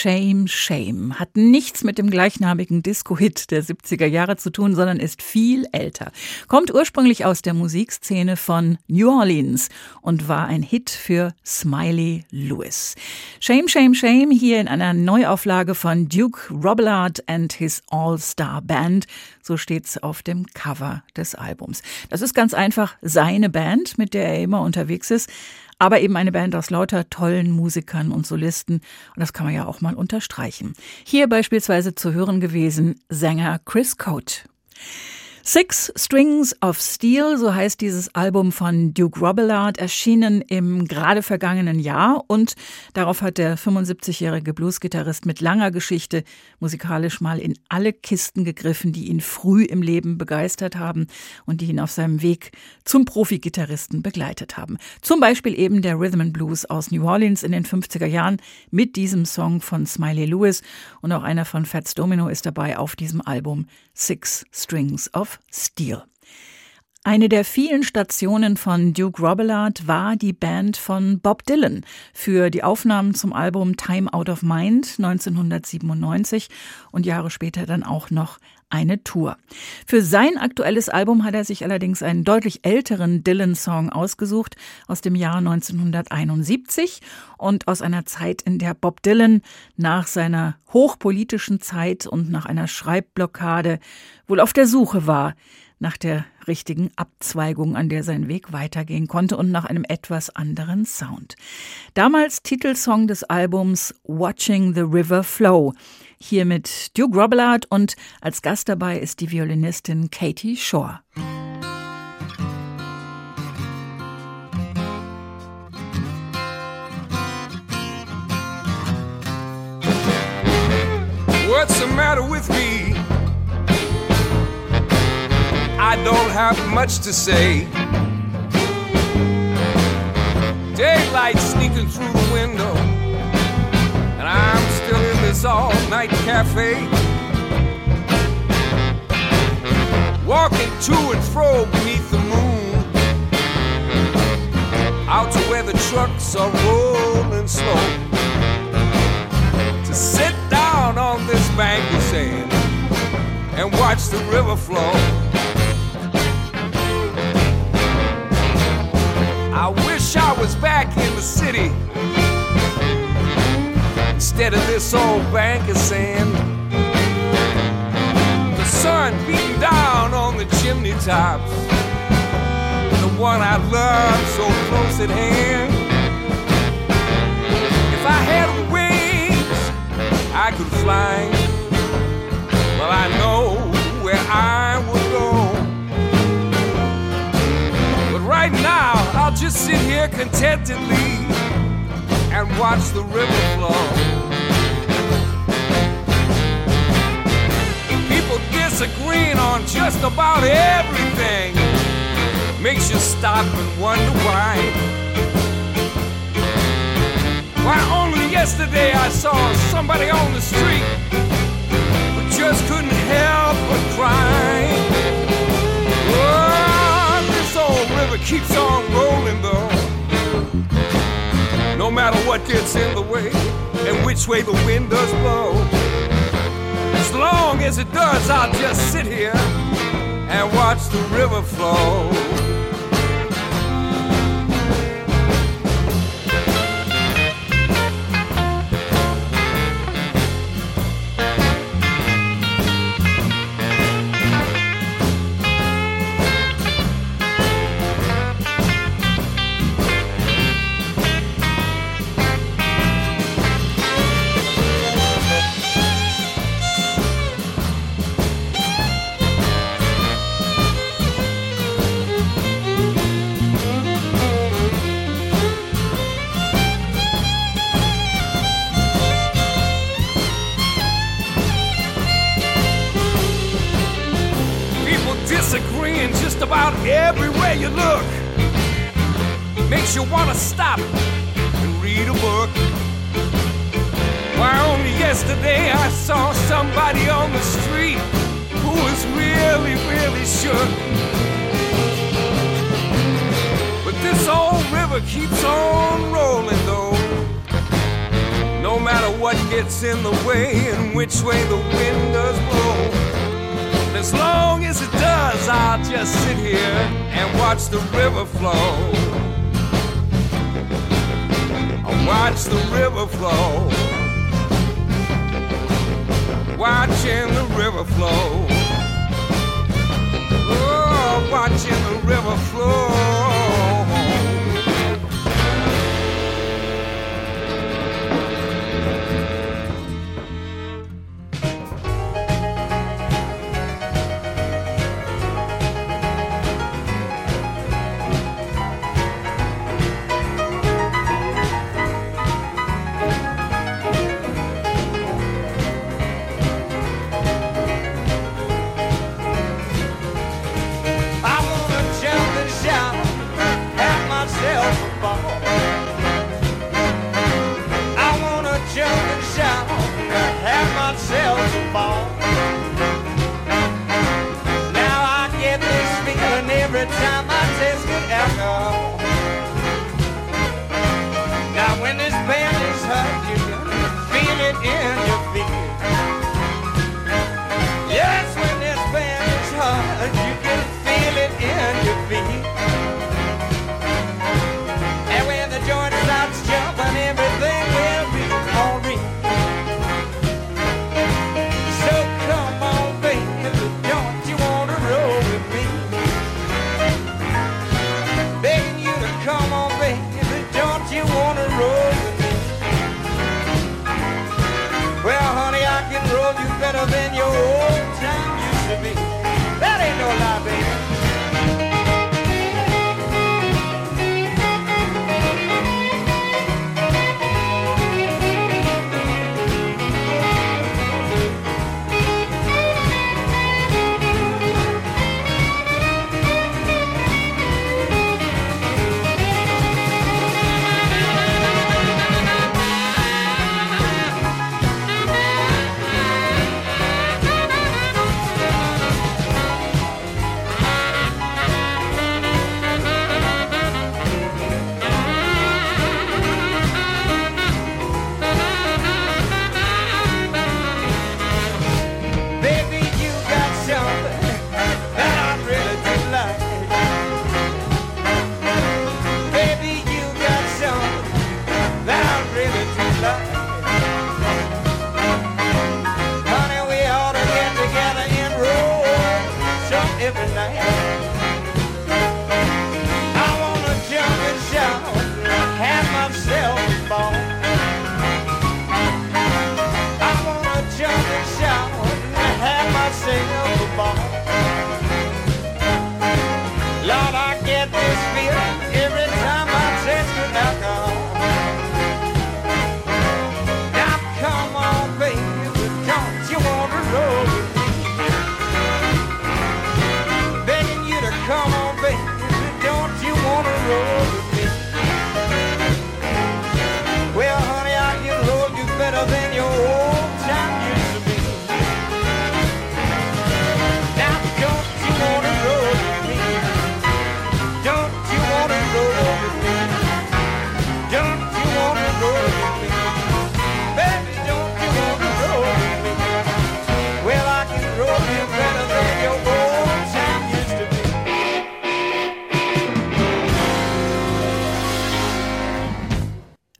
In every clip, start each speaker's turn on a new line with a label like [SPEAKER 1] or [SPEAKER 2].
[SPEAKER 1] Shame, Shame,
[SPEAKER 2] hat nichts mit dem gleichnamigen Disco-Hit der 70er Jahre zu tun, sondern ist viel älter. Kommt ursprünglich aus der Musikszene von New Orleans und war ein Hit für Smiley Lewis. Shame, Shame, Shame hier in einer Neuauflage von Duke Robillard and his All-Star Band. So steht's auf dem Cover des Albums. Das ist ganz einfach seine Band, mit der er immer unterwegs ist aber eben eine Band aus lauter tollen Musikern und Solisten. Und das kann man ja auch mal unterstreichen. Hier beispielsweise zu hören gewesen Sänger Chris Coate. Six Strings of Steel, so heißt dieses Album von Duke Robillard, erschienen im gerade vergangenen Jahr und darauf hat der 75-jährige Bluesgitarrist mit langer Geschichte musikalisch mal in alle Kisten gegriffen, die ihn früh im Leben begeistert haben und die ihn auf seinem Weg zum Profi-Gitarristen begleitet haben. Zum Beispiel eben der Rhythm and Blues aus New Orleans in den 50er Jahren mit diesem Song von Smiley Lewis und auch einer von Fats Domino ist dabei auf diesem Album Six Strings of Steel. Eine der vielen Stationen von Duke Robillard war die Band von Bob Dylan für die Aufnahmen zum Album Time Out of Mind 1997 und Jahre später dann auch noch eine Tour. Für sein aktuelles Album hat er sich allerdings einen deutlich älteren Dylan-Song ausgesucht aus dem Jahr 1971 und aus einer Zeit, in der Bob Dylan nach seiner hochpolitischen Zeit und nach einer Schreibblockade wohl auf der Suche war nach der richtigen Abzweigung, an der sein Weg weitergehen konnte und nach einem etwas anderen Sound. Damals Titelsong des Albums Watching the River Flow. Hier mit Duke Robillard und als Gast dabei ist die Violinistin Katie Shore.
[SPEAKER 1] What's the matter with me? I don't have much to say. Daylight sneaking through the window, and I'm still in this all night cafe. Walking to and fro beneath the moon, out to where the trucks are rolling slow. To sit down on this bank of sand and watch the river flow. I wish I was back in the city instead of this old bank of sand. The sun beating down on the chimney tops, the one I love so close at hand. If I had wings, I could fly. Well, I know where I would go. But right now, I'll just sit here contentedly watch the river flow. People disagreeing on just about everything makes you stop and wonder why. Why only yesterday I saw somebody on the street who just couldn't help but cry. Oh, this old river keeps on rolling though. No matter what gets in the way and which way the wind does blow. As long as it does, I'll just sit here and watch the river flow. You want to stop and read a book. Why, only yesterday I saw somebody on the street who was really, really shook. But this old river keeps on rolling, though. No matter what gets in the way and which way the wind does blow. As long as it does, I'll just sit here and watch the river flow. Watch the river flow. Watching the river flow. Oh, watching the river flow.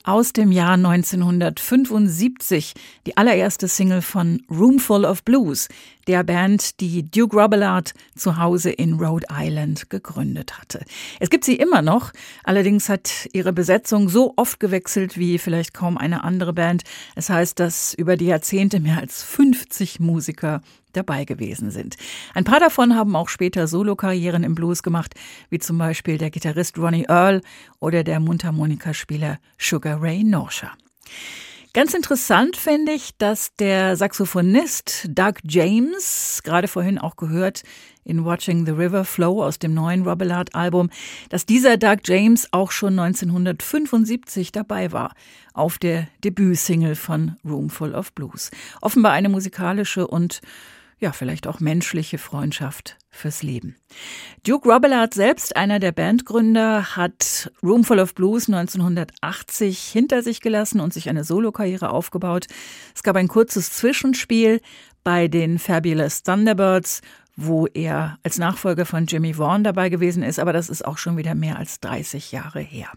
[SPEAKER 2] Aus dem Jahr 1975, die allererste Single von Roomful of Blues, der Band, die Duke Robillard zu Hause in Rhode Island gegründet hatte. Es gibt sie immer noch, allerdings hat ihre Besetzung so oft gewechselt wie vielleicht kaum eine andere Band. Es heißt, dass über die Jahrzehnte mehr als 50 Musiker dabei gewesen sind. Ein paar davon haben auch später Solokarrieren im Blues gemacht, wie zum Beispiel der Gitarrist Ronnie Earl oder der Mundharmonikaspieler Sugar Ray Norsha. Ganz interessant finde ich, dass der Saxophonist Doug James, gerade vorhin auch gehört in Watching the River Flow aus dem neuen Robillard Album, dass dieser Doug James auch schon 1975 dabei war auf der Debütsingle von Roomful of Blues. Offenbar eine musikalische und ja, vielleicht auch menschliche Freundschaft fürs Leben. Duke Robillard selbst, einer der Bandgründer, hat Roomful of Blues 1980 hinter sich gelassen und sich eine Solokarriere aufgebaut. Es gab ein kurzes Zwischenspiel bei den Fabulous Thunderbirds, wo er als Nachfolger von Jimmy Vaughan dabei gewesen ist, aber das ist auch schon wieder mehr als 30 Jahre her.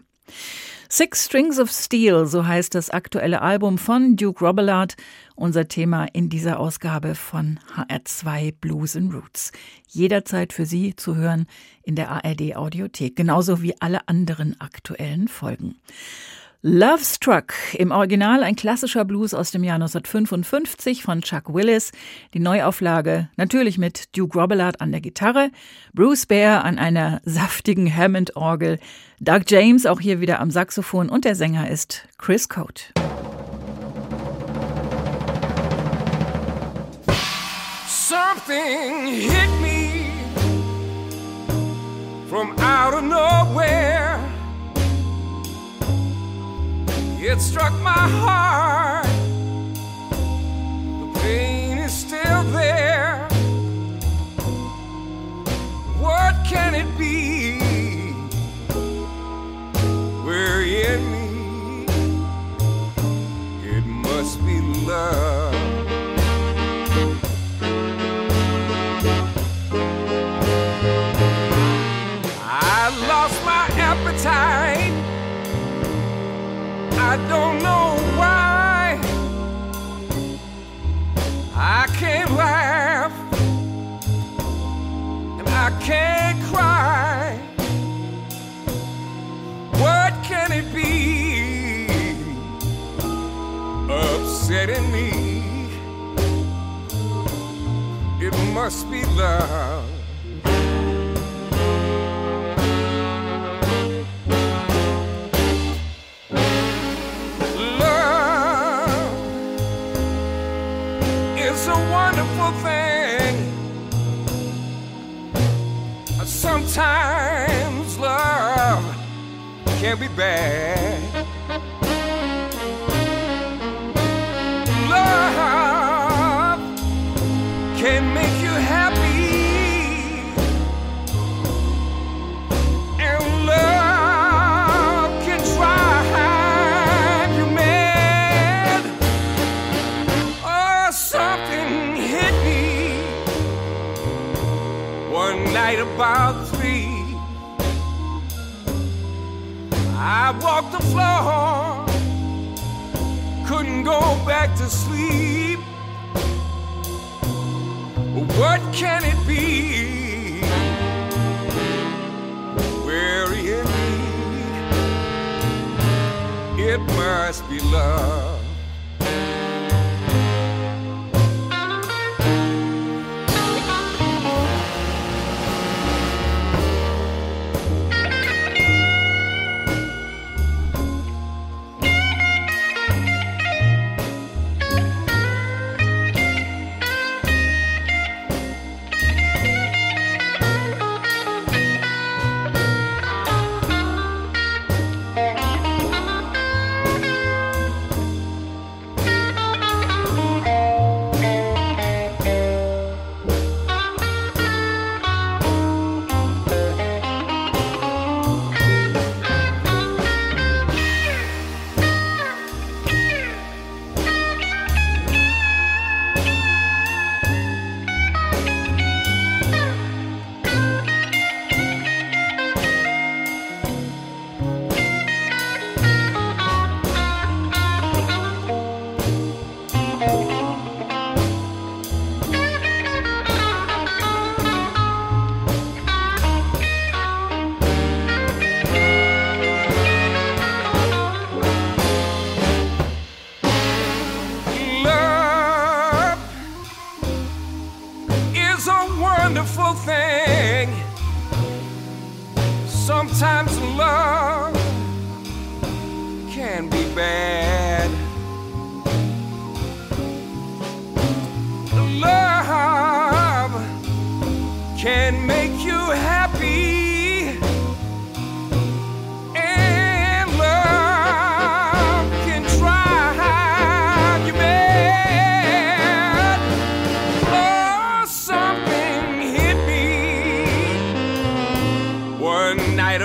[SPEAKER 2] Six Strings of Steel, so heißt das aktuelle Album von Duke Robillard, unser Thema in dieser Ausgabe von HR2 Blues and Roots. Jederzeit für Sie zu hören in der ARD Audiothek, genauso wie alle anderen aktuellen Folgen. Love Struck, im Original ein klassischer Blues aus dem Jahr 1955 von Chuck Willis. Die Neuauflage natürlich mit Duke Robillard an der Gitarre, Bruce Bear an einer saftigen Hammond-Orgel, Doug James auch hier wieder am Saxophon und der Sänger ist Chris Cote.
[SPEAKER 1] Something hit me from out of nowhere. It struck my heart. Don't know why. I can't laugh and I can't cry. What can it be upsetting me? It must be love. Love can be bad. Love can make you happy. And love can drive you mad. Oh, something hit me one night about three. I walked the floor, couldn't go back to sleep. What can it be? Worrying me. It must be love.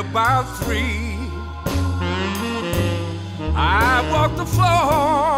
[SPEAKER 3] About three. I walked the floor,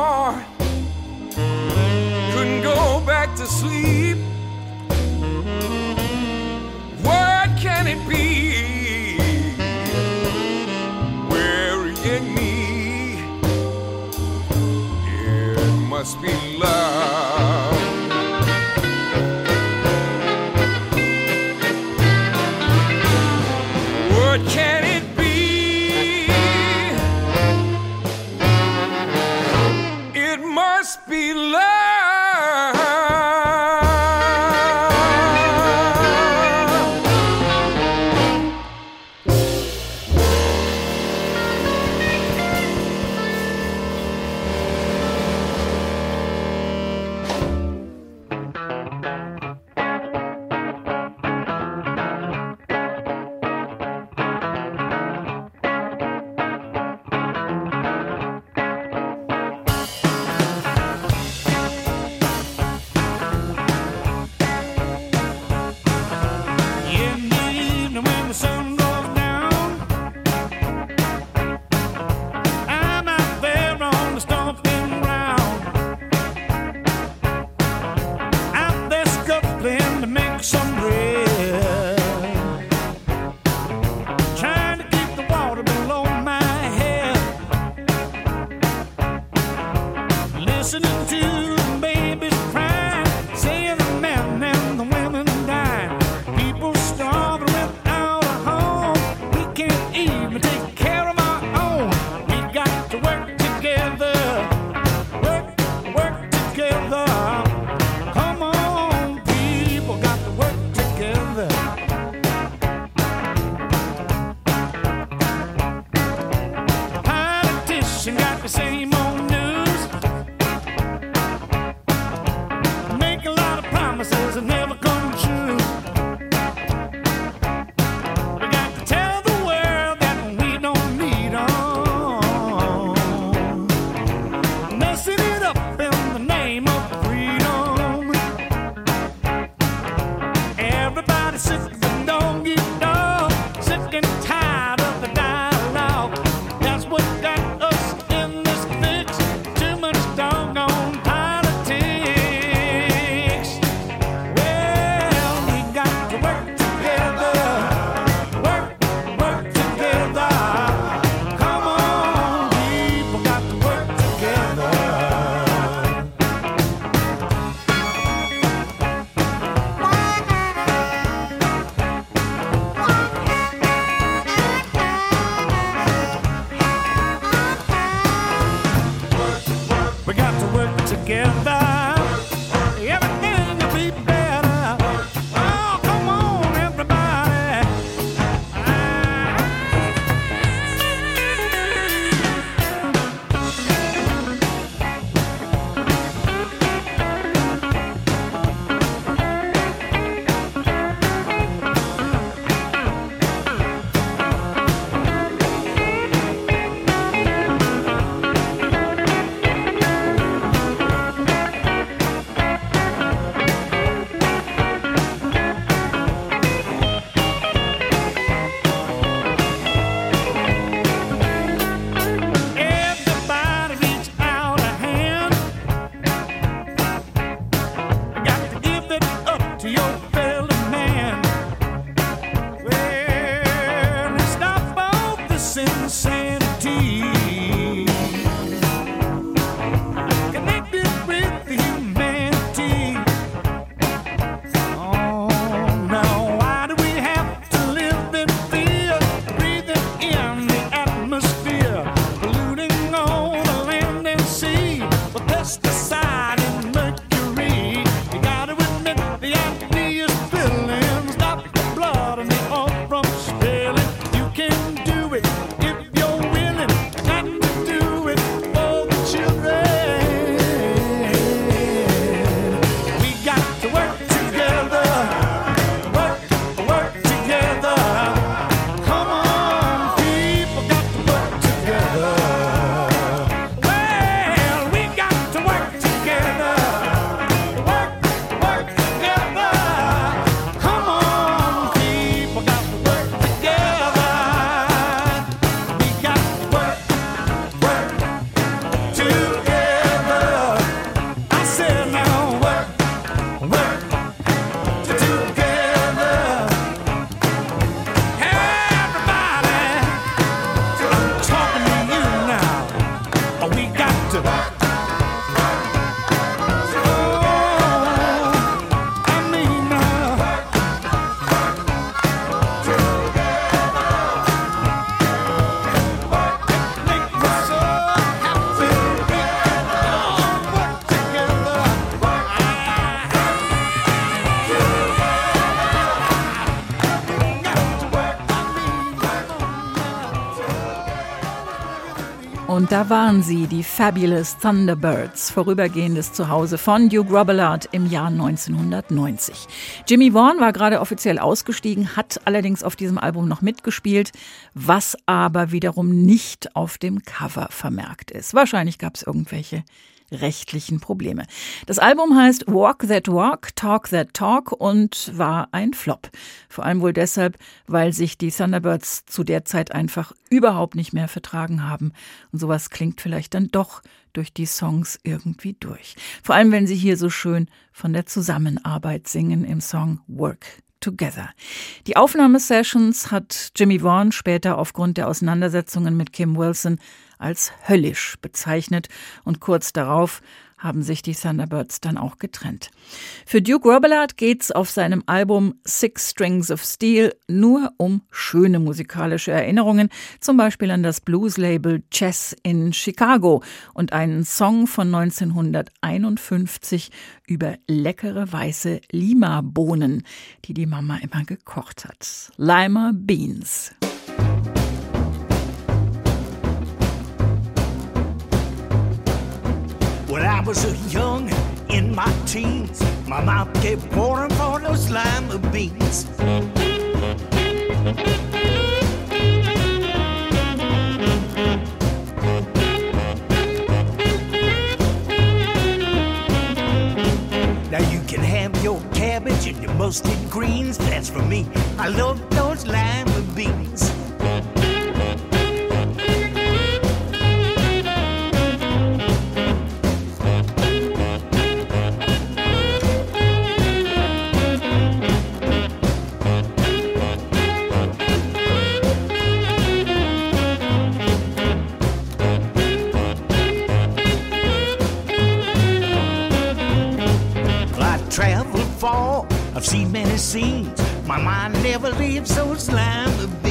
[SPEAKER 2] Da waren sie, die Fabulous Thunderbirds, vorübergehendes Zuhause von Duke Robillard im Jahr 1990. Jimmy Vaughan war gerade offiziell ausgestiegen, hat allerdings auf diesem Album noch mitgespielt, was aber wiederum nicht auf dem Cover vermerkt ist. Wahrscheinlich gab es irgendwelche rechtlichen Probleme. Das Album heißt Walk That Walk, Talk That Talk und war ein Flop. Vor allem wohl deshalb, weil sich die Thunderbirds zu der Zeit einfach überhaupt nicht mehr vertragen haben. Und sowas klingt vielleicht dann doch durch die Songs irgendwie durch. Vor allem, wenn sie hier so schön von der Zusammenarbeit singen im Song Work Together. Die Aufnahmesessions hat Jimmy Vaughan später aufgrund der Auseinandersetzungen mit Kim Wilson als höllisch bezeichnet und kurz darauf haben sich die Thunderbirds dann auch getrennt. Für Duke Robillard geht's auf seinem Album Six Strings of Steel nur um schöne musikalische Erinnerungen, zum Beispiel an das Blues-Label Chess in Chicago und einen Song von 1951 über leckere weiße Lima-Bohnen, die die Mama immer gekocht hat. Lima Beans.
[SPEAKER 4] When I was young in my teens, my mouth kept watering for those lima beans. Now you can have your cabbage and your mustard greens. That's for me. I love those lima beans. seen many scenes. My mind never lived so slim.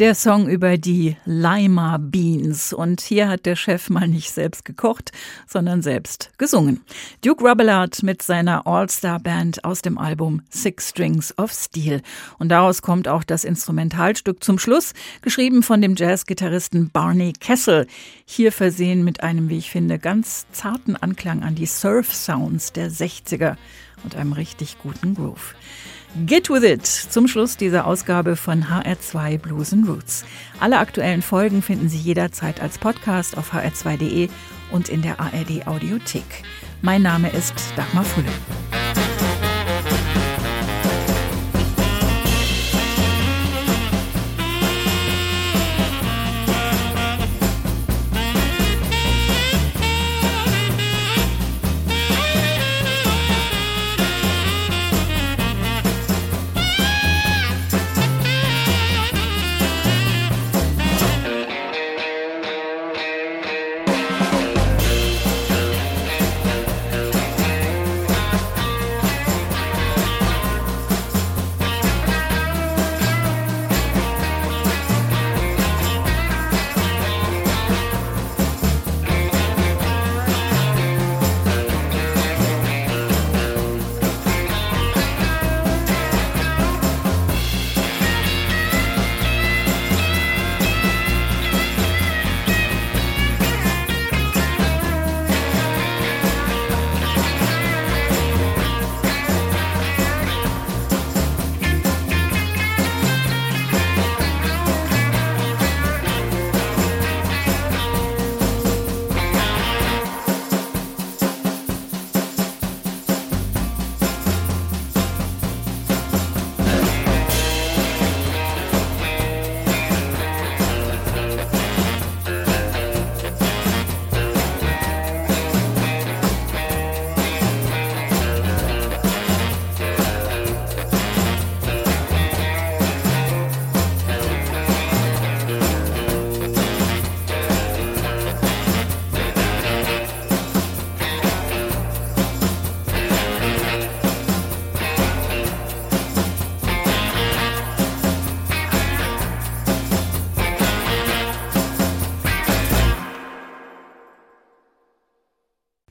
[SPEAKER 2] Der Song über die Lima Beans. Und hier hat der Chef mal nicht selbst gekocht, sondern selbst gesungen. Duke Robillard mit seiner All-Star-Band aus dem Album Six Strings of Steel. Und daraus kommt auch das Instrumentalstück zum Schluss, geschrieben von dem Jazzgitarristen Barney Kessel. Hier versehen mit einem, wie ich finde, ganz zarten Anklang an die Surf-Sounds der 60er und einem richtig guten Groove. Get with it zum Schluss dieser Ausgabe von HR2 Blues and Roots. Alle aktuellen Folgen finden Sie jederzeit als Podcast auf hr2.de und in der ARD Audiothek. Mein Name ist Dagmar Fulle.